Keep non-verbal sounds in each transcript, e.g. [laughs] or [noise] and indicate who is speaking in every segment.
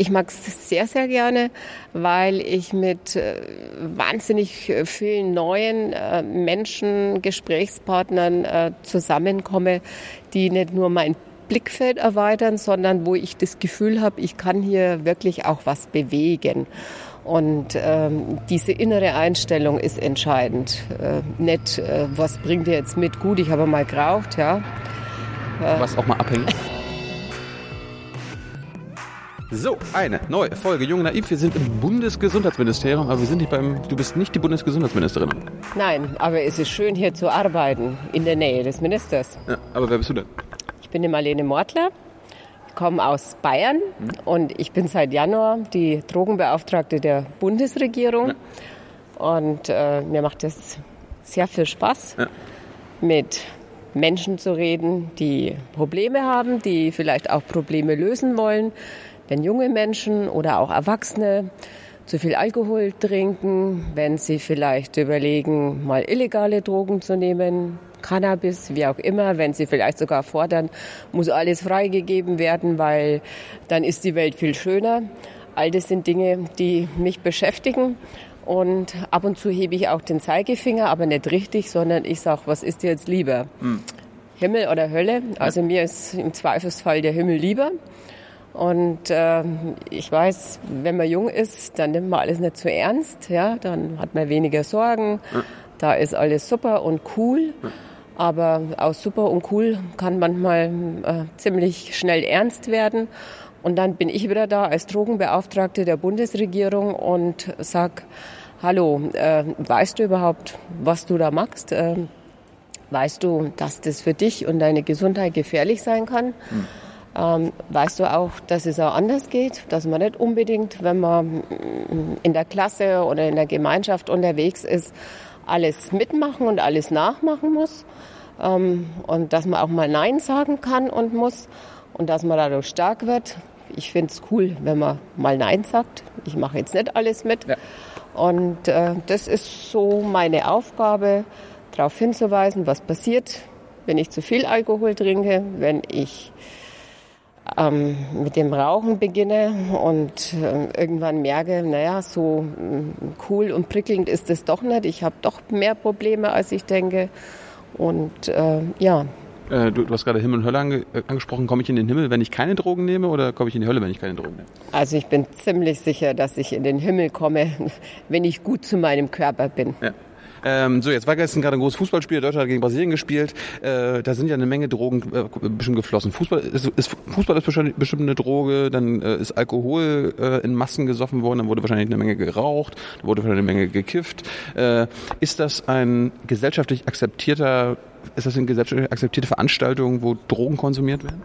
Speaker 1: ich mag es sehr, sehr gerne, weil ich mit äh, wahnsinnig vielen neuen äh, Menschen, Gesprächspartnern äh, zusammenkomme, die nicht nur mein Blickfeld erweitern, sondern wo ich das Gefühl habe, ich kann hier wirklich auch was bewegen. Und ähm, diese innere Einstellung ist entscheidend. Äh, nicht, äh, was bringt ihr jetzt mit? Gut, ich habe mal geraucht, ja.
Speaker 2: Äh, was auch mal abhängig. So, eine neue Folge Junge Naiv. Wir sind im Bundesgesundheitsministerium, aber wir sind nicht beim. Du bist nicht die Bundesgesundheitsministerin.
Speaker 1: Nein, aber es ist schön hier zu arbeiten, in der Nähe des Ministers.
Speaker 2: Ja, aber wer bist du denn?
Speaker 1: Ich bin die Marlene Mortler, komme aus Bayern mhm. und ich bin seit Januar die Drogenbeauftragte der Bundesregierung. Ja. Und äh, mir macht es sehr viel Spaß, ja. mit Menschen zu reden, die Probleme haben, die vielleicht auch Probleme lösen wollen wenn junge Menschen oder auch Erwachsene zu viel Alkohol trinken, wenn sie vielleicht überlegen, mal illegale Drogen zu nehmen, Cannabis, wie auch immer, wenn sie vielleicht sogar fordern, muss alles freigegeben werden, weil dann ist die Welt viel schöner. All das sind Dinge, die mich beschäftigen. Und ab und zu hebe ich auch den Zeigefinger, aber nicht richtig, sondern ich sage, was ist dir jetzt lieber? Hm. Himmel oder Hölle? Also mir ist im Zweifelsfall der Himmel lieber. Und äh, ich weiß, wenn man jung ist, dann nimmt man alles nicht zu ernst. Ja? Dann hat man weniger Sorgen. Ja. Da ist alles super und cool. Ja. Aber aus super und cool kann manchmal äh, ziemlich schnell ernst werden. Und dann bin ich wieder da als Drogenbeauftragte der Bundesregierung und sag, hallo, äh, weißt du überhaupt, was du da machst? Äh, weißt du, dass das für dich und deine Gesundheit gefährlich sein kann? Hm. Ähm, weißt du auch, dass es auch anders geht, dass man nicht unbedingt, wenn man in der Klasse oder in der Gemeinschaft unterwegs ist, alles mitmachen und alles nachmachen muss ähm, und dass man auch mal Nein sagen kann und muss und dass man dadurch stark wird. Ich finde es cool, wenn man mal Nein sagt. Ich mache jetzt nicht alles mit. Ja. Und äh, das ist so meine Aufgabe, darauf hinzuweisen, was passiert, wenn ich zu viel Alkohol trinke, wenn ich ähm, mit dem Rauchen beginne und äh, irgendwann merke, naja, so äh, cool und prickelnd ist es doch nicht. Ich habe doch mehr Probleme, als ich denke. Und äh, ja.
Speaker 2: Äh, du, du, hast gerade Himmel und Hölle ange äh, angesprochen. Komme ich in den Himmel, wenn ich keine Drogen nehme oder komme ich in die Hölle, wenn ich keine Drogen nehme?
Speaker 1: Also ich bin ziemlich sicher, dass ich in den Himmel komme, [laughs] wenn ich gut zu meinem Körper bin.
Speaker 2: Ja. Ähm, so, jetzt war gestern gerade ein großes Fußballspiel, Deutschland hat gegen Brasilien gespielt. Äh, da sind ja eine Menge Drogen äh, bestimmt geflossen. Fußball ist, ist, Fußball ist bestimmt eine Droge, dann äh, ist Alkohol äh, in Massen gesoffen worden, dann wurde wahrscheinlich eine Menge geraucht, dann wurde wahrscheinlich eine Menge gekifft. Äh, ist das ein gesellschaftlich akzeptierter, ist das eine gesellschaftlich akzeptierte Veranstaltung, wo Drogen konsumiert werden?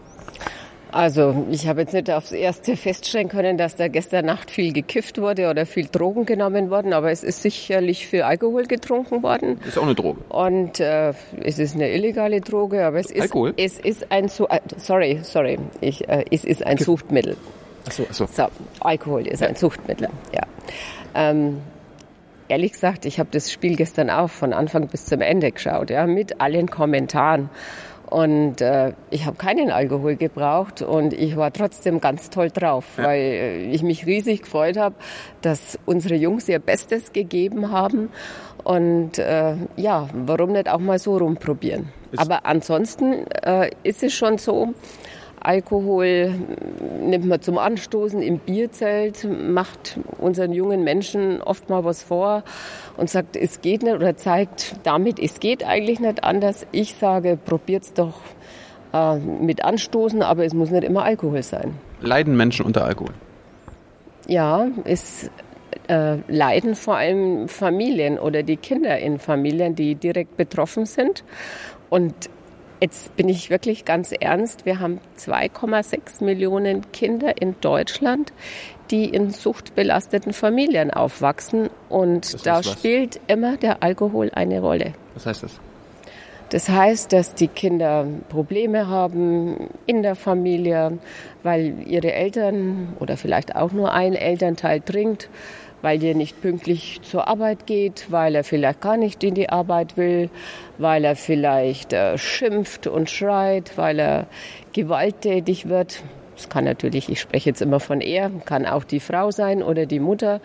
Speaker 1: Also ich habe jetzt nicht aufs Erste feststellen können, dass da gestern Nacht viel gekifft wurde oder viel Drogen genommen worden, aber es ist sicherlich viel Alkohol getrunken worden.
Speaker 2: Ist auch eine Droge.
Speaker 1: Und äh, es ist eine illegale Droge, aber es ist,
Speaker 2: Alkohol?
Speaker 1: es ist ein, äh, sorry, sorry, ich, äh, es ist ein Kiff. Suchtmittel.
Speaker 2: Ach so, ach so.
Speaker 1: so Alkohol ist ja. ein Suchtmittel, ja. Ähm, ehrlich gesagt, ich habe das Spiel gestern auch von Anfang bis zum Ende geschaut, ja, mit allen Kommentaren. Und äh, ich habe keinen Alkohol gebraucht und ich war trotzdem ganz toll drauf, ja. weil äh, ich mich riesig gefreut habe, dass unsere Jungs ihr Bestes gegeben haben. Und äh, ja, warum nicht auch mal so rumprobieren? Ist Aber ansonsten äh, ist es schon so, Alkohol nimmt man zum Anstoßen im Bierzelt, macht unseren jungen Menschen oft mal was vor und sagt, es geht nicht oder zeigt damit, es geht eigentlich nicht anders. Ich sage, probiert's doch äh, mit Anstoßen, aber es muss nicht immer Alkohol sein.
Speaker 2: Leiden Menschen unter Alkohol?
Speaker 1: Ja, es äh, leiden vor allem Familien oder die Kinder in Familien, die direkt betroffen sind. Und Jetzt bin ich wirklich ganz ernst. Wir haben 2,6 Millionen Kinder in Deutschland, die in suchtbelasteten Familien aufwachsen. Und da was? spielt immer der Alkohol eine Rolle.
Speaker 2: Was heißt das?
Speaker 1: Das heißt, dass die Kinder Probleme haben in der Familie, weil ihre Eltern oder vielleicht auch nur ein Elternteil trinkt weil der nicht pünktlich zur Arbeit geht, weil er vielleicht gar nicht in die Arbeit will, weil er vielleicht äh, schimpft und schreit, weil er gewalttätig wird. Es kann natürlich, ich spreche jetzt immer von er, kann auch die Frau sein oder die Mutter.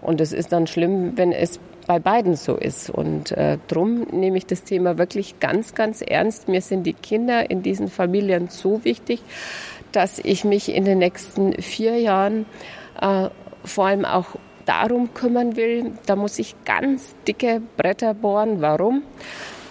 Speaker 1: Und es ist dann schlimm, wenn es bei beiden so ist. Und äh, drum nehme ich das Thema wirklich ganz, ganz ernst. Mir sind die Kinder in diesen Familien so wichtig, dass ich mich in den nächsten vier Jahren äh, vor allem auch darum kümmern will. Da muss ich ganz dicke Bretter bohren. Warum?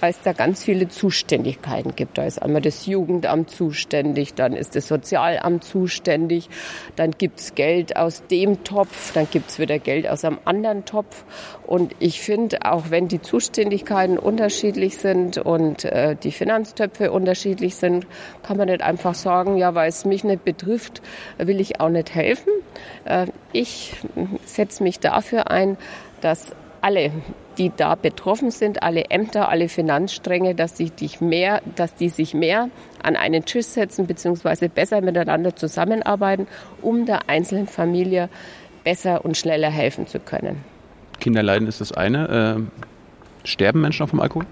Speaker 1: Weil es da ganz viele Zuständigkeiten gibt. Da ist einmal das Jugendamt zuständig, dann ist das Sozialamt zuständig, dann gibt's Geld aus dem Topf, dann gibt's wieder Geld aus einem anderen Topf. Und ich finde, auch wenn die Zuständigkeiten unterschiedlich sind und äh, die Finanztöpfe unterschiedlich sind, kann man nicht einfach sagen, ja, weil es mich nicht betrifft, will ich auch nicht helfen. Äh, ich setze mich dafür ein, dass alle die da betroffen sind, alle Ämter, alle Finanzstränge, dass, sie dich mehr, dass die sich mehr an einen Tisch setzen bzw. besser miteinander zusammenarbeiten, um der einzelnen Familie besser und schneller helfen zu können.
Speaker 2: Kinderleiden ist das eine. Äh, sterben Menschen auch vom Alkohol?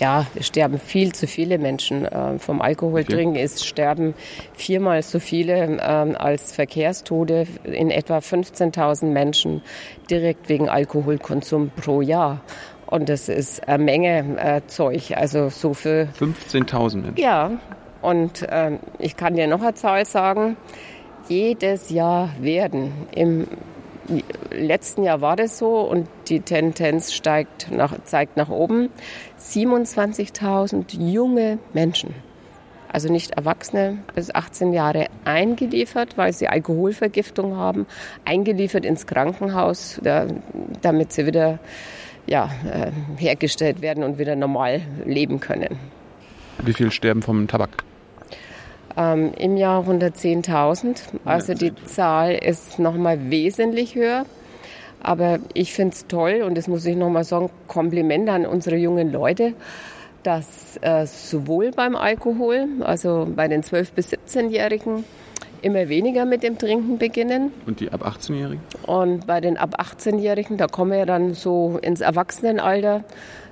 Speaker 1: Ja, es sterben viel zu viele Menschen äh, vom Alkoholtrinken. Es sterben viermal so viele ähm, als Verkehrstode, in etwa 15.000 Menschen direkt wegen Alkoholkonsum pro Jahr. Und das ist eine Menge äh, Zeug. Also so für
Speaker 2: 15.000 Menschen.
Speaker 1: Ja. Und äh, ich kann dir noch eine Zahl sagen. Jedes Jahr werden im letzten Jahr war das so und die Tendenz steigt nach, zeigt nach oben. 27.000 junge Menschen, also nicht Erwachsene bis 18 Jahre, eingeliefert, weil sie Alkoholvergiftung haben, eingeliefert ins Krankenhaus, damit sie wieder ja, äh, hergestellt werden und wieder normal leben können.
Speaker 2: Wie viel sterben vom Tabak?
Speaker 1: Ähm, im Jahr 110.000. Also die Zahl ist nochmal wesentlich höher. Aber ich finde es toll und das muss ich nochmal sagen, Kompliment an unsere jungen Leute, dass äh, sowohl beim Alkohol, also bei den 12- bis 17-Jährigen, immer weniger mit dem Trinken beginnen.
Speaker 2: Und die ab 18-Jährigen?
Speaker 1: Und bei den ab 18-Jährigen, da kommen wir ja dann so ins Erwachsenenalter,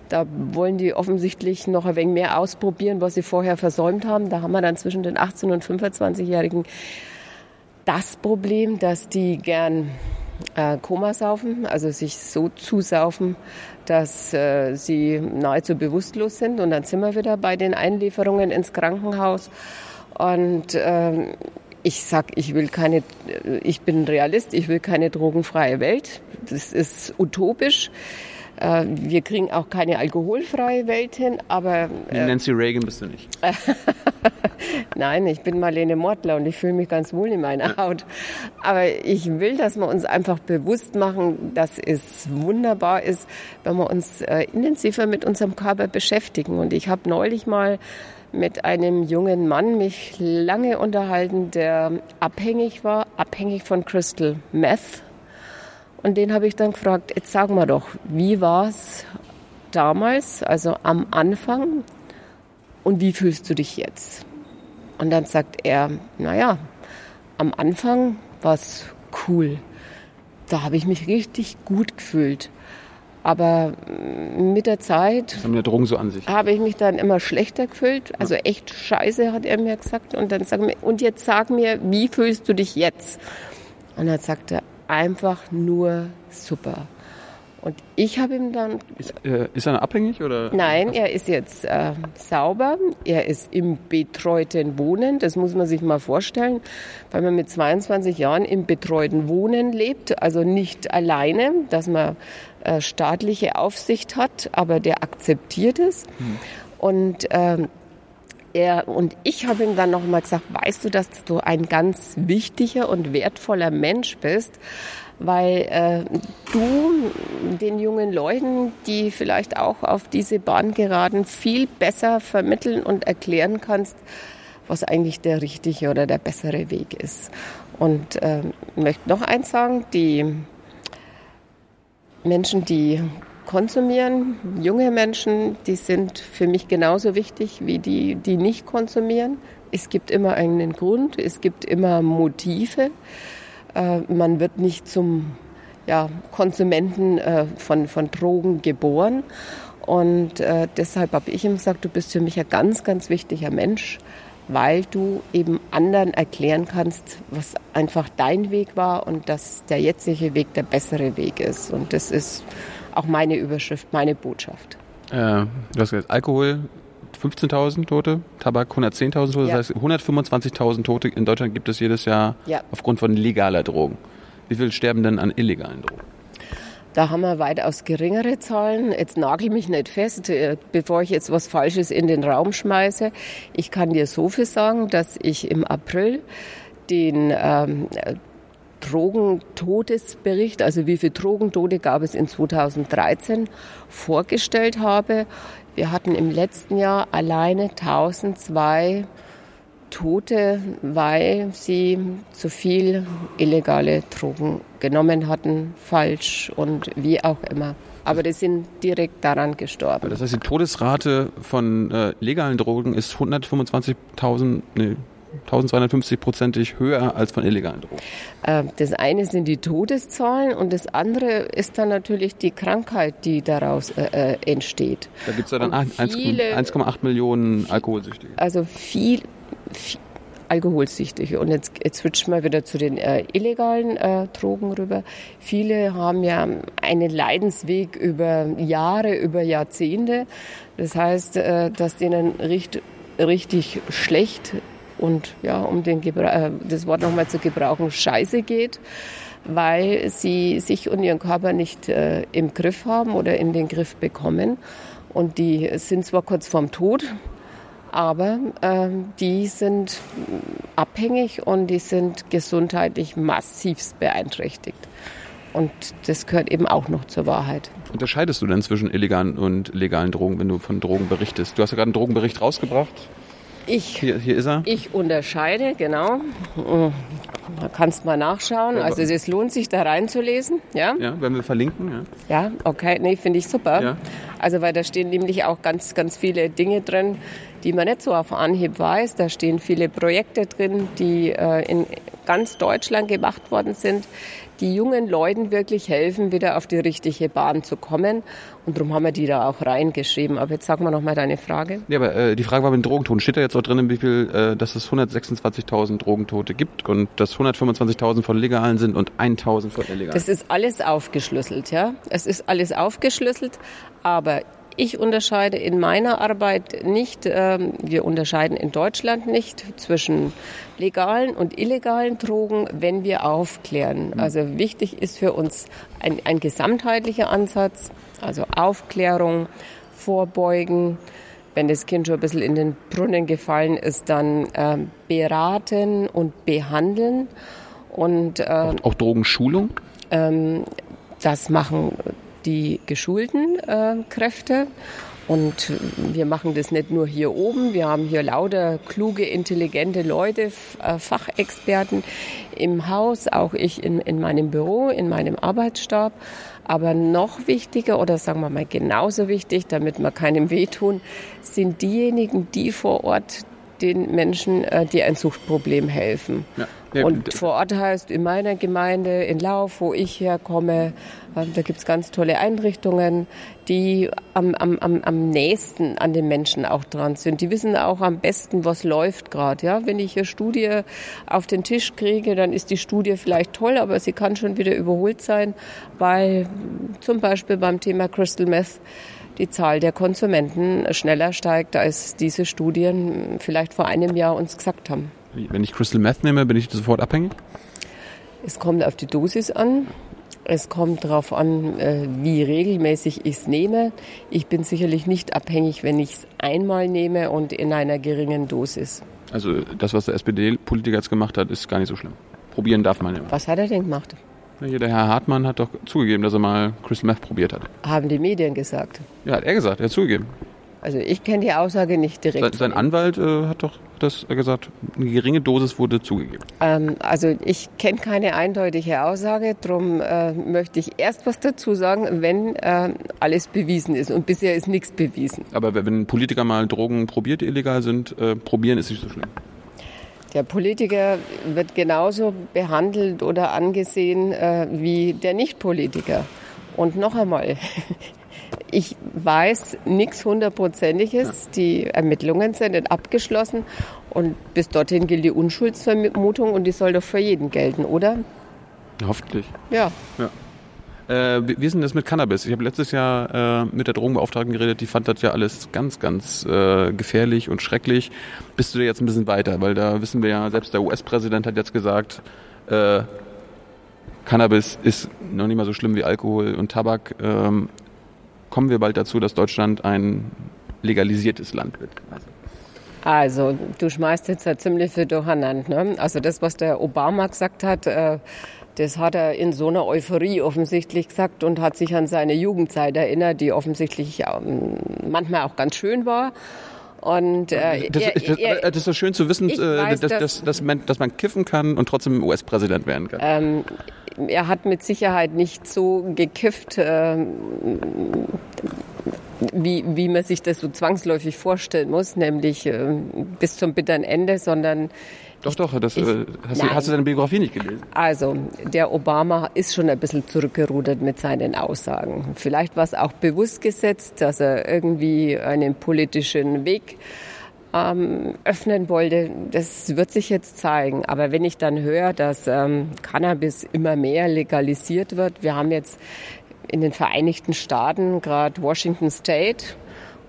Speaker 1: da wollen die offensichtlich noch ein wenig mehr ausprobieren, was sie vorher versäumt haben. Da haben wir dann zwischen den 18- und 25-Jährigen das Problem, dass die gern äh, Koma saufen, also sich so zusaufen, dass äh, sie nahezu bewusstlos sind. Und dann sind wir wieder bei den Einlieferungen ins Krankenhaus. Und äh, ich sag, ich will keine, ich bin Realist, ich will keine drogenfreie Welt. Das ist utopisch. Äh, wir kriegen auch keine alkoholfreie Welt hin, aber...
Speaker 2: Äh, Nancy Reagan bist du nicht. [laughs]
Speaker 1: Nein, ich bin Marlene Mortler und ich fühle mich ganz wohl in meiner Haut. Aber ich will, dass wir uns einfach bewusst machen, dass es wunderbar ist, wenn wir uns äh, intensiver mit unserem Körper beschäftigen. Und ich habe neulich mal mit einem jungen Mann mich lange unterhalten, der abhängig war, abhängig von Crystal Meth und den habe ich dann gefragt, jetzt sag mal doch, wie war es damals, also am Anfang und wie fühlst du dich jetzt? Und dann sagt er, naja, am Anfang war es cool. Da habe ich mich richtig gut gefühlt. Aber mit der Zeit
Speaker 2: das haben ja Drogen so an sich.
Speaker 1: habe ich mich dann immer schlechter gefühlt. Also ja. echt scheiße, hat er mir gesagt. Und dann sag mir, und jetzt sag mir, wie fühlst du dich jetzt? Und dann sagt er, einfach nur super. Und ich habe ihm dann.
Speaker 2: Ist, äh, ist, er abhängig oder?
Speaker 1: Nein, er ist jetzt äh, sauber. Er ist im betreuten Wohnen. Das muss man sich mal vorstellen, weil man mit 22 Jahren im betreuten Wohnen lebt, also nicht alleine, dass man äh, staatliche Aufsicht hat, aber der akzeptiert es. Hm. Und ähm, er und ich habe ihm dann noch mal gesagt, weißt du, dass du ein ganz wichtiger und wertvoller Mensch bist, weil äh, du den jungen Leuten, die vielleicht auch auf diese Bahn geraten, viel besser vermitteln und erklären kannst, was eigentlich der richtige oder der bessere Weg ist. Und äh, möchte noch eins sagen, die Menschen, die konsumieren. Junge Menschen, die sind für mich genauso wichtig wie die, die nicht konsumieren. Es gibt immer einen Grund, es gibt immer Motive. Äh, man wird nicht zum ja, Konsumenten äh, von, von Drogen geboren. Und äh, deshalb habe ich ihm gesagt, du bist für mich ein ganz, ganz wichtiger Mensch, weil du eben anderen erklären kannst, was einfach dein Weg war und dass der jetzige Weg der bessere Weg ist. Und das ist auch meine Überschrift, meine Botschaft.
Speaker 2: Äh, du hast gesagt, Alkohol 15.000 Tote, Tabak 110.000 Tote, ja. das heißt 125.000 Tote in Deutschland gibt es jedes Jahr ja. aufgrund von legaler Drogen. Wie viel sterben denn an illegalen Drogen?
Speaker 1: Da haben wir weitaus geringere Zahlen. Jetzt nagel mich nicht fest, äh, bevor ich jetzt was Falsches in den Raum schmeiße. Ich kann dir so viel sagen, dass ich im April den ähm, Drogentodesbericht, also wie viele Drogentote gab es in 2013, vorgestellt habe. Wir hatten im letzten Jahr alleine 1002 Tote, weil sie zu viel illegale Drogen genommen hatten, falsch und wie auch immer. Aber die sind direkt daran gestorben.
Speaker 2: Das heißt, die Todesrate von äh, legalen Drogen ist 125.000, nee, 1250-prozentig höher als von illegalen Drogen.
Speaker 1: Äh, das eine sind die Todeszahlen und das andere ist dann natürlich die Krankheit, die daraus äh, äh entsteht.
Speaker 2: Da gibt es ja dann 1,8 Millionen Alkoholsüchtige.
Speaker 1: Also viel, viel Alkoholsüchtige. Und jetzt, jetzt switchen wir wieder zu den äh, illegalen äh, Drogen rüber. Viele haben ja einen Leidensweg über Jahre, über Jahrzehnte. Das heißt, äh, dass denen richtig, richtig schlecht und ja, um den Gebra äh, das Wort nochmal zu gebrauchen, scheiße geht, weil sie sich und ihren Körper nicht äh, im Griff haben oder in den Griff bekommen. Und die sind zwar kurz vorm Tod, aber äh, die sind abhängig und die sind gesundheitlich massivst beeinträchtigt. Und das gehört eben auch noch zur Wahrheit.
Speaker 2: Unterscheidest du denn zwischen illegalen und legalen Drogen, wenn du von Drogen berichtest? Du hast ja gerade einen Drogenbericht rausgebracht.
Speaker 1: Ich, hier, hier ist er. Ich unterscheide, genau. Da kannst mal nachschauen. Also es lohnt sich, da reinzulesen. Ja,
Speaker 2: ja wenn wir verlinken.
Speaker 1: Ja, ja okay. Nee, finde ich super. Ja. Also weil da stehen nämlich auch ganz, ganz viele Dinge drin, die man nicht so auf Anhieb weiß. Da stehen viele Projekte drin, die äh, in ganz Deutschland gemacht worden sind, die jungen Leuten wirklich helfen, wieder auf die richtige Bahn zu kommen. Und darum haben wir die da auch reingeschrieben. Aber jetzt sag mal noch mal deine Frage.
Speaker 2: Ja, aber äh, die Frage war mit den Drogentoten. Steht da jetzt auch drin, wie viel, äh, dass es 126.000 Drogentote gibt und dass 125.000 von legalen sind und 1.000 von illegalen?
Speaker 1: Das ist alles aufgeschlüsselt, ja. Es ist alles aufgeschlüsselt, aber ich unterscheide in meiner Arbeit nicht, ähm, wir unterscheiden in Deutschland nicht zwischen legalen und illegalen Drogen, wenn wir aufklären. Mhm. Also wichtig ist für uns ein, ein gesamtheitlicher Ansatz, also Aufklärung, Vorbeugen. Wenn das Kind schon ein bisschen in den Brunnen gefallen ist, dann äh, beraten und behandeln. Und,
Speaker 2: äh, auch, auch Drogenschulung?
Speaker 1: Ähm, das machen die geschulten äh, Kräfte. Und wir machen das nicht nur hier oben. Wir haben hier lauter kluge, intelligente Leute, äh, Fachexperten im Haus, auch ich in, in meinem Büro, in meinem Arbeitsstab. Aber noch wichtiger oder sagen wir mal genauso wichtig, damit wir keinem wehtun, sind diejenigen, die vor Ort den Menschen, äh, die ein Suchtproblem helfen. Ja. Und vor Ort heißt in meiner Gemeinde, in Lauf, wo ich herkomme, äh, da gibt's ganz tolle Einrichtungen, die am, am, am, am nächsten an den Menschen auch dran sind. Die wissen auch am besten, was läuft gerade. Ja? Wenn ich eine Studie auf den Tisch kriege, dann ist die Studie vielleicht toll, aber sie kann schon wieder überholt sein, weil zum Beispiel beim Thema Crystal Meth die Zahl der Konsumenten schneller steigt, als diese Studien vielleicht vor einem Jahr uns gesagt haben.
Speaker 2: Wenn ich Crystal Meth nehme, bin ich sofort abhängig?
Speaker 1: Es kommt auf die Dosis an. Es kommt darauf an, äh, wie regelmäßig ich es nehme. Ich bin sicherlich nicht abhängig, wenn ich es einmal nehme und in einer geringen Dosis.
Speaker 2: Also das, was der SPD-Politiker jetzt gemacht hat, ist gar nicht so schlimm. Probieren darf man ja.
Speaker 1: Was hat er denn gemacht?
Speaker 2: Hier, der Herr Hartmann hat doch zugegeben, dass er mal Crystal Meth probiert hat.
Speaker 1: Haben die Medien gesagt?
Speaker 2: Ja, hat er gesagt, er hat zugegeben.
Speaker 1: Also ich kenne die Aussage nicht direkt.
Speaker 2: Sein, sein Anwalt äh, hat doch das gesagt, eine geringe Dosis wurde zugegeben.
Speaker 1: Ähm, also ich kenne keine eindeutige Aussage, darum äh, möchte ich erst was dazu sagen, wenn äh, alles bewiesen ist. Und bisher ist nichts bewiesen.
Speaker 2: Aber wenn Politiker mal Drogen probiert, die illegal sind, äh, probieren ist nicht so schlimm.
Speaker 1: Der Politiker wird genauso behandelt oder angesehen äh, wie der Nicht-Politiker. Und noch einmal, [laughs] ich weiß nichts hundertprozentiges. Die Ermittlungen sind nicht abgeschlossen und bis dorthin gilt die Unschuldsvermutung und die soll doch für jeden gelten, oder?
Speaker 2: Hoffentlich.
Speaker 1: Ja.
Speaker 2: ja. Äh, wie ist denn das mit Cannabis? Ich habe letztes Jahr äh, mit der Drogenbeauftragten geredet, die fand das ja alles ganz, ganz äh, gefährlich und schrecklich. Bist du da jetzt ein bisschen weiter? Weil da wissen wir ja, selbst der US-Präsident hat jetzt gesagt, äh, Cannabis ist noch nicht mal so schlimm wie Alkohol und Tabak. Ähm, kommen wir bald dazu, dass Deutschland ein legalisiertes Land wird?
Speaker 1: Also, du schmeißt jetzt ja ziemlich viel durcheinander. Ne? Also das, was der Obama gesagt hat, äh, das hat er in so einer Euphorie offensichtlich gesagt und hat sich an seine Jugendzeit erinnert, die offensichtlich manchmal auch ganz schön war. Und,
Speaker 2: äh, das, er, er, das ist schön zu wissen, äh, weiß, dass, dass, dass, man, dass man kiffen kann und trotzdem US-Präsident werden kann.
Speaker 1: Ähm, er hat mit Sicherheit nicht so gekifft, äh, wie, wie man sich das so zwangsläufig vorstellen muss, nämlich äh, bis zum bitteren Ende, sondern
Speaker 2: doch, doch, das, ich, äh, hast, du, hast, du, deine Biografie nicht gelesen?
Speaker 1: Also, der Obama ist schon ein bisschen zurückgerudert mit seinen Aussagen. Vielleicht war es auch bewusst gesetzt, dass er irgendwie einen politischen Weg ähm, öffnen wollte. Das wird sich jetzt zeigen. Aber wenn ich dann höre, dass ähm, Cannabis immer mehr legalisiert wird, wir haben jetzt in den Vereinigten Staaten gerade Washington State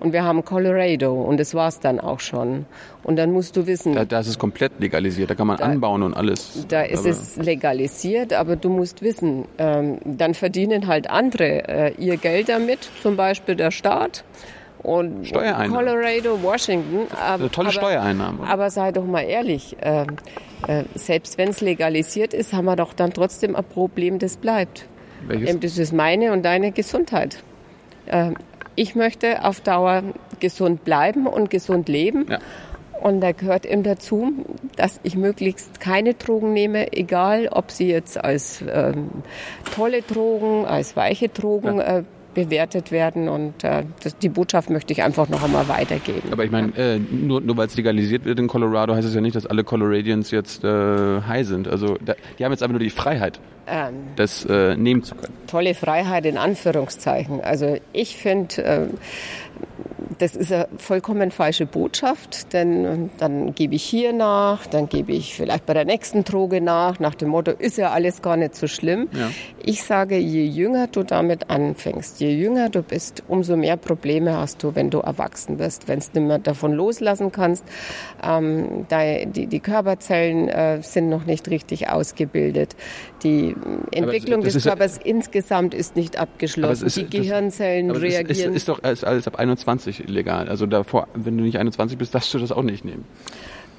Speaker 1: und wir haben Colorado und das war's dann auch schon. Und dann musst du wissen.
Speaker 2: Da, da ist es komplett legalisiert, da kann man da, anbauen und alles.
Speaker 1: Da ist aber es legalisiert, aber du musst wissen, ähm, dann verdienen halt andere äh, ihr Geld damit, zum Beispiel der Staat. Und Colorado, Washington.
Speaker 2: Äh, tolle aber, Steuereinnahmen.
Speaker 1: Aber sei doch mal ehrlich, äh, äh, selbst wenn es legalisiert ist, haben wir doch dann trotzdem ein Problem, das bleibt. Welches? Das ist meine und deine Gesundheit. Äh, ich möchte auf Dauer gesund bleiben und gesund leben. Ja. Und da gehört eben dazu, dass ich möglichst keine Drogen nehme, egal ob sie jetzt als ähm, tolle Drogen, als weiche Drogen ja. äh, bewertet werden. Und äh, das, die Botschaft möchte ich einfach noch einmal weitergeben.
Speaker 2: Aber ich meine, äh, nur, nur weil es legalisiert wird in Colorado, heißt es ja nicht, dass alle Coloradians jetzt äh, high sind. Also da, die haben jetzt einfach nur die Freiheit, ähm, das äh, nehmen zu können.
Speaker 1: Tolle Freiheit in Anführungszeichen. Also ich finde, äh, das ist eine vollkommen falsche Botschaft, denn dann gebe ich hier nach, dann gebe ich vielleicht bei der nächsten Droge nach, nach dem Motto, ist ja alles gar nicht so schlimm. Ja. Ich sage, je jünger du damit anfängst, je jünger du bist, umso mehr Probleme hast du, wenn du erwachsen wirst, wenn du nicht mehr davon loslassen kannst. Ähm, die, die, Körperzellen äh, sind noch nicht richtig ausgebildet. Die Entwicklung des Körpers ja, insgesamt ist nicht abgeschlossen. Ist, die Gehirnzellen das, reagieren.
Speaker 2: Ist, ist, doch alles ab 21 illegal. Also davor, wenn du nicht 21 bist, darfst du das auch nicht nehmen.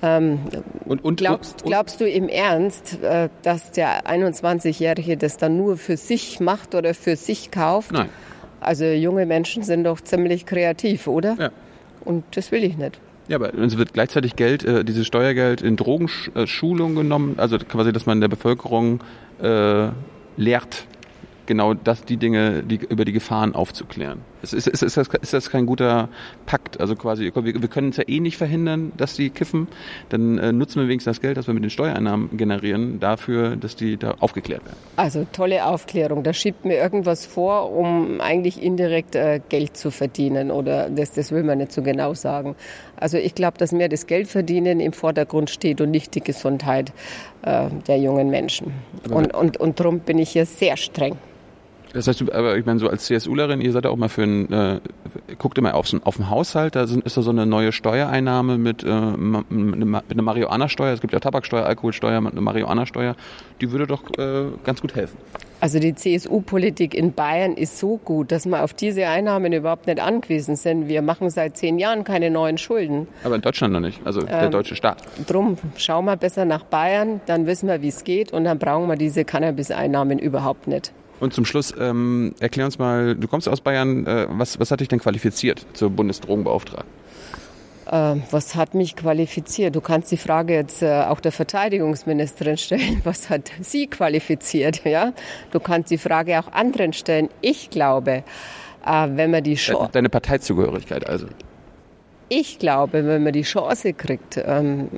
Speaker 1: Ähm, und, und, glaubst, glaubst, du im Ernst, äh, dass der 21-Jährige das dann nur für sich macht oder für sich kauft?
Speaker 2: Nein.
Speaker 1: Also junge Menschen sind doch ziemlich kreativ, oder?
Speaker 2: Ja.
Speaker 1: Und das will ich nicht.
Speaker 2: Ja, aber es wird gleichzeitig Geld, äh, dieses Steuergeld in Drogenschulung genommen, also quasi, dass man der Bevölkerung äh, lehrt, genau das, die Dinge, die, über die Gefahren aufzuklären. Ist, ist, ist, das, ist das kein guter Pakt? Also quasi, wir, wir können es ja eh nicht verhindern, dass die kiffen. Dann äh, nutzen wir wenigstens das Geld, das wir mit den Steuereinnahmen generieren, dafür, dass die da aufgeklärt werden.
Speaker 1: Also tolle Aufklärung. Da schiebt mir irgendwas vor, um eigentlich indirekt äh, Geld zu verdienen. Oder das, das will man nicht so genau sagen. Also ich glaube, dass mehr das Geld verdienen im Vordergrund steht und nicht die Gesundheit äh, der jungen Menschen. Und, und, und darum bin ich hier sehr streng.
Speaker 2: Das heißt, aber ich meine, so als CSUlerin, ihr seid ja auch mal für ein, äh, guckt immer auf, auf den Haushalt, da sind, ist da so eine neue Steuereinnahme mit, äh, mit einer Marihuana-Steuer, es gibt ja Tabaksteuer, Alkoholsteuer, eine Marihuana-Steuer, die würde doch äh, ganz gut helfen.
Speaker 1: Also die CSU-Politik in Bayern ist so gut, dass wir auf diese Einnahmen überhaupt nicht angewiesen sind. Wir machen seit zehn Jahren keine neuen Schulden.
Speaker 2: Aber in Deutschland noch nicht, also der ähm, deutsche Staat.
Speaker 1: Drum schauen wir besser nach Bayern, dann wissen wir, wie es geht und dann brauchen wir diese Cannabis-Einnahmen überhaupt nicht.
Speaker 2: Und zum Schluss, ähm, erklär uns mal, du kommst aus Bayern, äh, was, was hat dich denn qualifiziert zur Bundesdrogenbeauftragten?
Speaker 1: Äh, was hat mich qualifiziert? Du kannst die Frage jetzt äh, auch der Verteidigungsministerin stellen. [laughs] Was hat sie qualifiziert? [laughs] Ja? Du kannst die Frage auch anderen stellen. Ich glaube, äh, wenn man die Chance...
Speaker 2: Deine Parteizugehörigkeit also?
Speaker 1: Ich glaube, wenn man die Chance kriegt, ähm,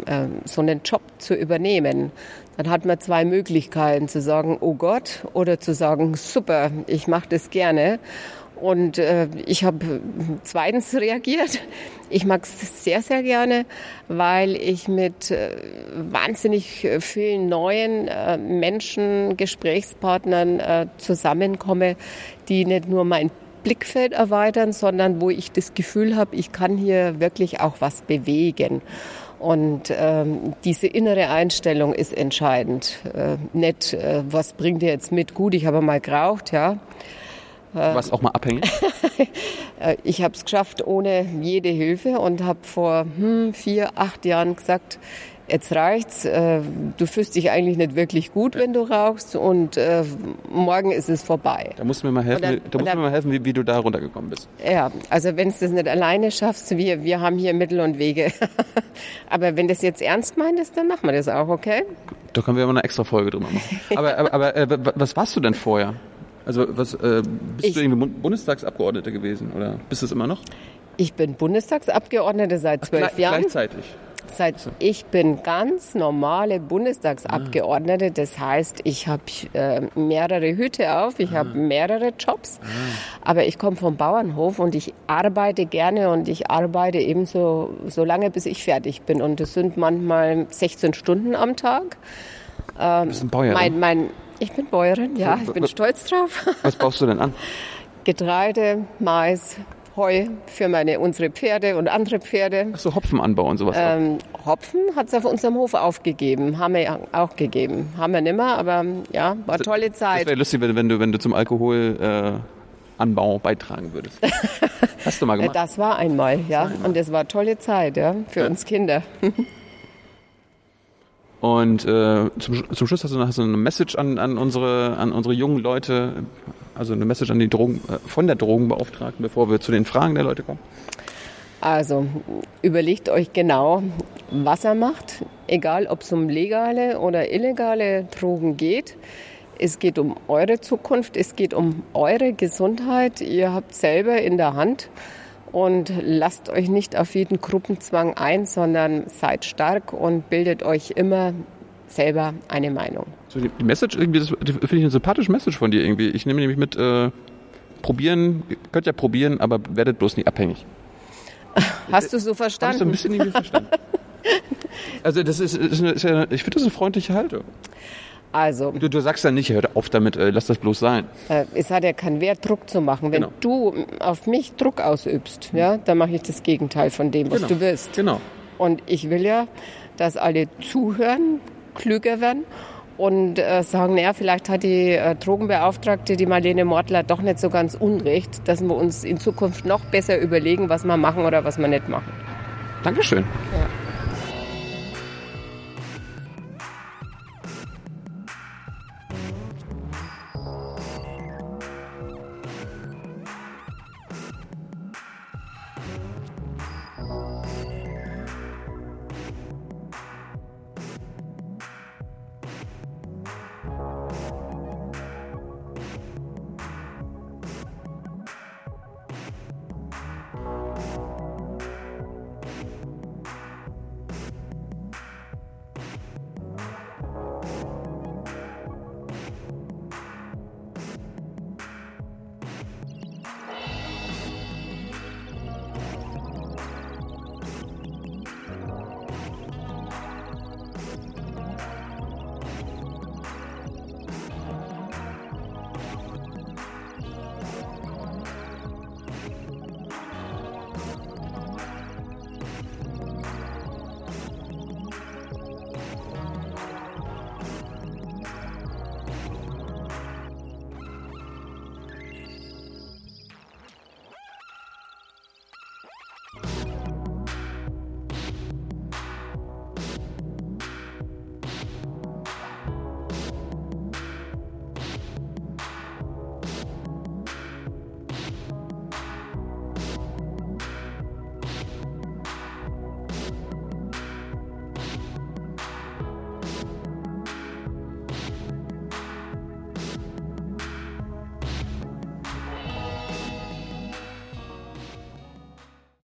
Speaker 1: so einen Job zu übernehmen, dann hat man zwei Möglichkeiten, zu sagen, oh Gott, oder zu sagen, super, ich mache das gerne. Und äh, ich habe zweitens reagiert. Ich mag es sehr, sehr gerne, weil ich mit äh, wahnsinnig vielen neuen äh, Menschen, Gesprächspartnern äh, zusammenkomme, die nicht nur mein Blickfeld erweitern, sondern wo ich das Gefühl habe, ich kann hier wirklich auch was bewegen. Und ähm, diese innere Einstellung ist entscheidend. Äh, nicht, äh, was bringt ihr jetzt mit? Gut, ich habe mal geraucht, ja.
Speaker 2: Äh, Was auch mal abhängig? [laughs]
Speaker 1: Äh, ich habe es geschafft ohne jede Hilfe und habe vor hm, vier, acht Jahren gesagt, jetzt reicht's. Äh, du fühlst dich eigentlich nicht wirklich gut, wenn du rauchst und äh, morgen ist es vorbei.
Speaker 2: Da musst du mir mal helfen, dann, da musst dann, mir mal helfen wie, wie, du da runtergekommen bist.
Speaker 1: Ja, also wenn du das nicht alleine schaffst, wir, wir haben hier Mittel und Wege. [laughs] aber wenn das jetzt ernst meintest, dann machen wir das auch, okay?
Speaker 2: Da können wir aber eine extra Folge drüber machen. aber aber, aber äh, was warst du denn vorher? Also was, äh, bist ich, du irgendwie Bundestagsabgeordnete gewesen oder bist du es immer noch?
Speaker 1: Ich bin Bundestagsabgeordnete seit zwölf Jahren.
Speaker 2: Gleichzeitig?
Speaker 1: Seit, ich bin ganz normale Bundestagsabgeordnete. Ah. Das heißt, ich habe äh, mehrere Hüte auf, ich ah. habe mehrere Jobs. Ah. Aber ich komme vom Bauernhof und ich arbeite gerne und ich arbeite ebenso so lange, bis ich fertig bin. Und das sind manchmal 16 Stunden am Tag.
Speaker 2: Ähm, du bist ein Bäuer.
Speaker 1: Mein, mein, ich bin Bäuerin, ja, ich bin stolz drauf.
Speaker 2: Was baust du denn an? [laughs]
Speaker 1: Getreide, Mais, Heu für meine, unsere Pferde und andere Pferde.
Speaker 2: Ach so, Hopfenanbau und sowas ähm,
Speaker 1: Hopfen hat es auf unserem Hof aufgegeben, haben wir auch gegeben. Haben wir nimmer, aber ja, war eine tolle Zeit.
Speaker 2: Das wäre lustig, wenn du, wenn du zum Alkoholanbau äh, beitragen würdest. [laughs] Hast du mal gemacht?
Speaker 1: Das war einmal, ja. War einmal. Und das war eine tolle Zeit, ja, für ja. uns Kinder. [laughs]
Speaker 2: Und äh, zum, zum Schluss hast du, hast du eine Message an, an, unsere, an unsere jungen Leute, also eine Message an die Drogen, äh, von der Drogenbeauftragten, bevor wir zu den Fragen der Leute kommen.
Speaker 1: Also überlegt euch genau, was er macht, egal ob es um legale oder illegale Drogen geht. Es geht um eure Zukunft, es geht um eure Gesundheit. Ihr habt selber in der Hand und lasst euch nicht auf jeden Gruppenzwang ein, sondern seid stark und bildet euch immer selber eine Meinung.
Speaker 2: So, die, Message, irgendwie, das finde ich eine sympathische Message von dir irgendwie. Ich nehme nämlich mit, äh, probieren, könnt ja probieren, aber werdet bloß nicht abhängig. [laughs]
Speaker 1: Hast du so verstanden? Hast du
Speaker 2: ein bisschen irgendwie verstanden. [laughs] also das ist, ist, eine, ist ja, ich finde das eine freundliche Haltung.
Speaker 1: Also,
Speaker 2: du, du sagst ja nicht, hör auf damit, äh, lass das bloß sein.
Speaker 1: Äh, es hat ja keinen Wert, Druck zu machen. Wenn genau. du auf mich Druck ausübst, ja, dann mache ich das Gegenteil von dem, was
Speaker 2: genau.
Speaker 1: du willst.
Speaker 2: Genau.
Speaker 1: Und ich will ja, dass alle zuhören, klüger werden und äh, sagen, naja, vielleicht hat die äh, Drogenbeauftragte, die Marlene Mortler, doch nicht so ganz unrecht, dass wir uns in Zukunft noch besser überlegen, was wir machen oder was wir nicht machen.
Speaker 2: Dankeschön. Ja.